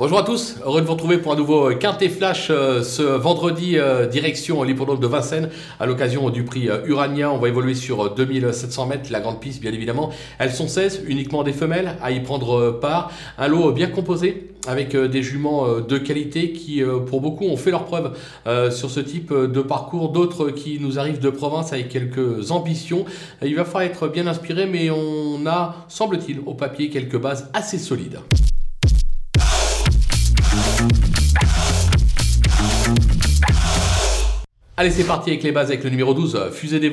Bonjour à tous, heureux de vous retrouver pour un nouveau Quintet Flash euh, ce vendredi euh, direction l'hippodrome de Vincennes à l'occasion du prix euh, Urania. On va évoluer sur 2700 mètres, la grande piste bien évidemment. Elles sont 16, uniquement des femelles à y prendre part. Un lot bien composé avec des juments de qualité qui pour beaucoup ont fait leur preuve sur ce type de parcours. D'autres qui nous arrivent de province avec quelques ambitions. Il va falloir être bien inspiré mais on a semble-t-il au papier quelques bases assez solides. Allez, c'est parti avec les bases avec le numéro 12, euh, Fusée des.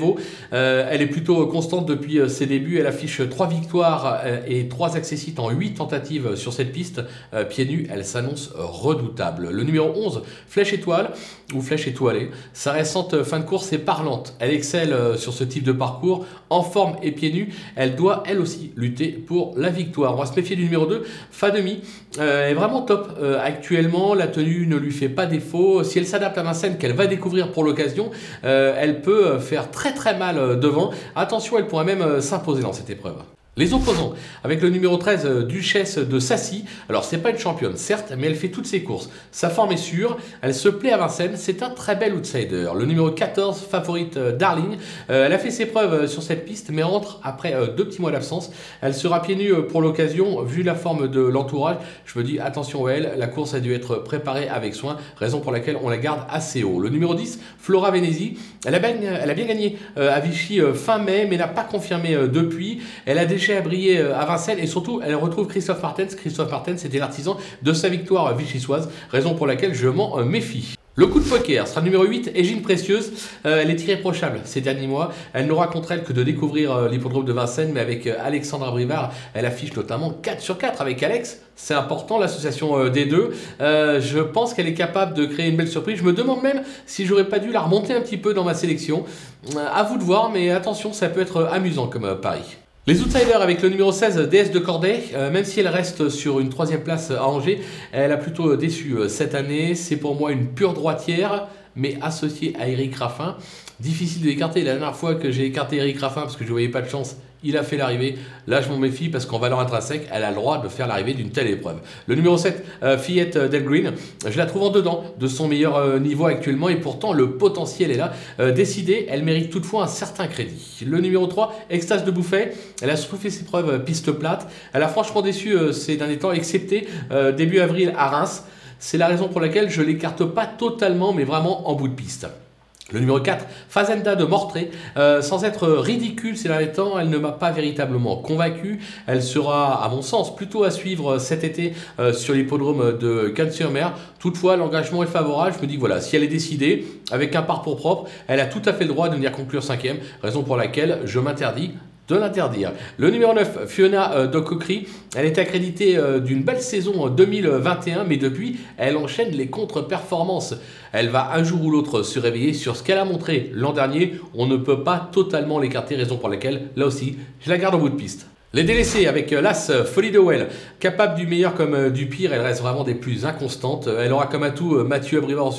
Euh, elle est plutôt constante depuis euh, ses débuts. Elle affiche 3 victoires et 3 accessites en 8 tentatives sur cette piste. pieds nus, elle s'annonce redoutable. Le numéro 11, Flèche Étoile ou Flèche Étoilée. Sa récente fin de course est parlante. Elle excelle sur ce type de parcours. En forme et pieds nus, elle doit elle aussi lutter pour la victoire. On va se méfier du numéro 2, Fademi. elle est vraiment top. actuellement, la tenue ne lui fait pas défaut. Si elle s'adapte à Vincennes, qu'elle va découvrir pour le euh, elle peut euh, faire très très mal euh, devant. Attention, elle pourrait même s'imposer dans cette épreuve. Les opposants, avec le numéro 13, euh, Duchesse de Sassy. Alors, c'est pas une championne, certes, mais elle fait toutes ses courses. Sa forme est sûre, elle se plaît à Vincennes, c'est un très bel outsider. Le numéro 14, favorite euh, Darling, euh, elle a fait ses preuves sur cette piste, mais rentre après deux petits mois d'absence. Elle sera pieds nus pour l'occasion, vu la forme de l'entourage. Je me dis, attention à elle, la course a dû être préparée avec soin, raison pour laquelle on la garde assez haut. Le numéro 10, Flora Venezi, elle a bien, gagné à Vichy fin mai, mais n'a pas confirmé depuis. Elle a déjà a brillé euh, à Vincennes et surtout elle retrouve Christophe Martens. Christophe Martens c'était l'artisan de sa victoire vichysoise, raison pour laquelle je m'en euh, méfie. Le coup de poker sera numéro 8, Égine Précieuse. Euh, elle est irréprochable ces derniers mois. Elle n'aura contre elle que de découvrir l'hippodrome de Vincennes, mais avec Alexandra Brivard, elle affiche notamment 4 sur 4 avec Alex. C'est important l'association des deux. je pense qu'elle est capable de créer une belle surprise. Je me demande même si j'aurais pas dû la remonter un petit peu dans ma sélection. à vous de voir, mais attention, ça peut être amusant comme pari. Les outsiders avec le numéro 16, DS de Corday, euh, même si elle reste sur une troisième place à Angers, elle a plutôt déçu euh, cette année. C'est pour moi une pure droitière, mais associée à Eric Raffin. Difficile de l'écarter. La dernière fois que j'ai écarté Eric Raffin parce que je ne voyais pas de chance, il a fait l'arrivée. Là, je m'en méfie parce qu'en valeur intrinsèque, elle a le droit de faire l'arrivée d'une telle épreuve. Le numéro 7, euh, Fillette Del Green, je la trouve en dedans de son meilleur euh, niveau actuellement et pourtant le potentiel est là. Euh, décidée, elle mérite toutefois un certain crédit. Le numéro 3, Extase de Bouffet, elle a surtout fait ses preuves piste plate. Elle a franchement déçu ces derniers temps, excepté début avril à Reims. C'est la raison pour laquelle je l'écarte pas totalement, mais vraiment en bout de piste. Le numéro 4, Fazenda de Mortré. Euh, sans être ridicule ces derniers temps, elle ne m'a pas véritablement convaincu. Elle sera, à mon sens, plutôt à suivre cet été euh, sur l'hippodrome de Cannes-sur-Mer. Toutefois, l'engagement est favorable. Je me dis voilà, si elle est décidée, avec un parcours propre, elle a tout à fait le droit de venir conclure cinquième, raison pour laquelle je m'interdis de l'interdire. Le numéro 9, Fiona euh, Dococri, elle est accréditée euh, d'une belle saison 2021, mais depuis, elle enchaîne les contre-performances. Elle va un jour ou l'autre se réveiller sur ce qu'elle a montré l'an dernier. On ne peut pas totalement l'écarter, raison pour laquelle, là aussi, je la garde en bout de piste. Les délaissés avec euh, l'As euh, Folie de Well, capable du meilleur comme euh, du pire, elle reste vraiment des plus inconstantes. Elle aura comme atout Mathieu Abrivard en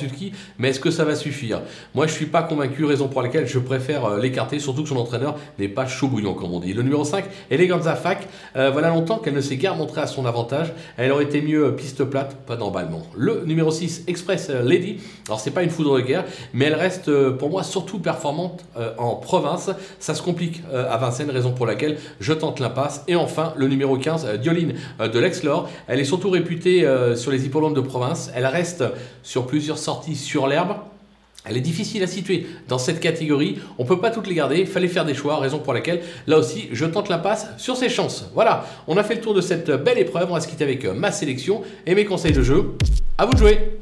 mais est-ce que ça va suffire? Moi je suis pas convaincu, raison pour laquelle je préfère l'écarter, surtout que son entraîneur n'est pas chaud bouillant comme on dit. Le numéro 5, Eleganza Fac, voilà longtemps qu'elle ne s'est guère montrée à son avantage. Elle aurait été mieux piste plate, pas d'emballement. Le numéro 6, Express Lady, alors c'est pas une foudre de guerre, mais elle reste pour moi surtout performante en province. Ça se complique à Vincennes, raison pour laquelle je tente et enfin, le numéro 15, euh, Dioline euh, de l'Exlore. Elle est surtout réputée euh, sur les hippodromes de province. Elle reste sur plusieurs sorties sur l'herbe. Elle est difficile à situer dans cette catégorie. On ne peut pas toutes les garder. Fallait faire des choix, raison pour laquelle, là aussi, je tente la passe sur ses chances. Voilà, on a fait le tour de cette belle épreuve. On va se quitter avec ma sélection et mes conseils de jeu. À vous de jouer